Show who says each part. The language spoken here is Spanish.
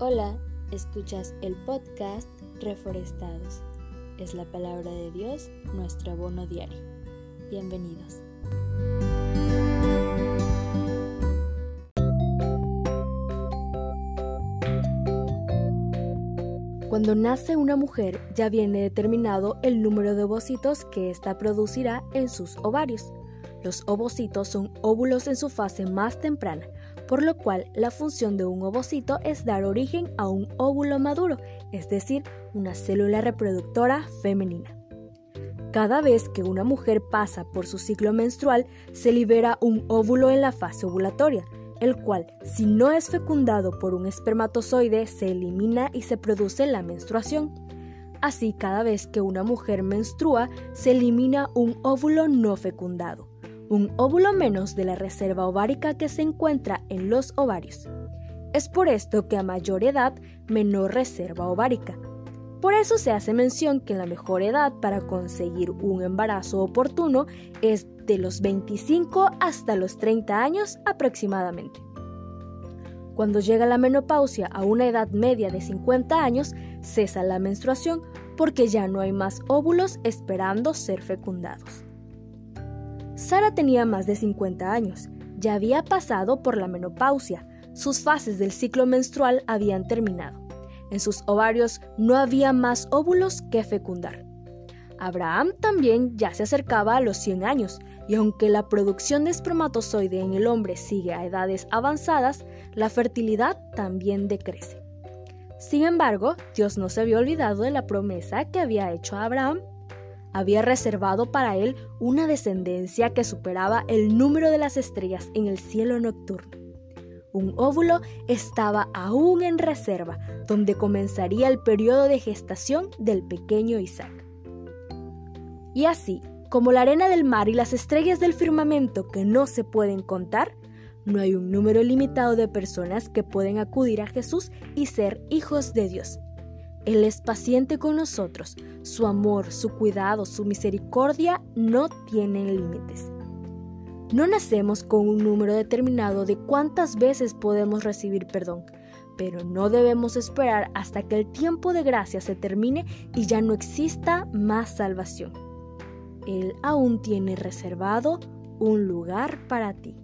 Speaker 1: Hola, escuchas el podcast Reforestados. Es la palabra de Dios, nuestro abono diario. Bienvenidos.
Speaker 2: Cuando nace una mujer ya viene determinado el número de ovocitos que ésta producirá en sus ovarios. Los ovocitos son óvulos en su fase más temprana, por lo cual la función de un ovocito es dar origen a un óvulo maduro, es decir, una célula reproductora femenina. Cada vez que una mujer pasa por su ciclo menstrual, se libera un óvulo en la fase ovulatoria, el cual, si no es fecundado por un espermatozoide, se elimina y se produce la menstruación. Así, cada vez que una mujer menstrua, se elimina un óvulo no fecundado un óvulo menos de la reserva ovárica que se encuentra en los ovarios. Es por esto que a mayor edad, menor reserva ovárica. Por eso se hace mención que la mejor edad para conseguir un embarazo oportuno es de los 25 hasta los 30 años aproximadamente. Cuando llega la menopausia a una edad media de 50 años, cesa la menstruación porque ya no hay más óvulos esperando ser fecundados. Sara tenía más de 50 años, ya había pasado por la menopausia, sus fases del ciclo menstrual habían terminado. En sus ovarios no había más óvulos que fecundar. Abraham también ya se acercaba a los 100 años, y aunque la producción de espermatozoide en el hombre sigue a edades avanzadas, la fertilidad también decrece. Sin embargo, Dios no se había olvidado de la promesa que había hecho a Abraham había reservado para él una descendencia que superaba el número de las estrellas en el cielo nocturno. Un óvulo estaba aún en reserva, donde comenzaría el periodo de gestación del pequeño Isaac. Y así, como la arena del mar y las estrellas del firmamento que no se pueden contar, no hay un número limitado de personas que pueden acudir a Jesús y ser hijos de Dios. Él es paciente con nosotros. Su amor, su cuidado, su misericordia no tienen límites. No nacemos con un número determinado de cuántas veces podemos recibir perdón, pero no debemos esperar hasta que el tiempo de gracia se termine y ya no exista más salvación. Él aún tiene reservado un lugar para ti.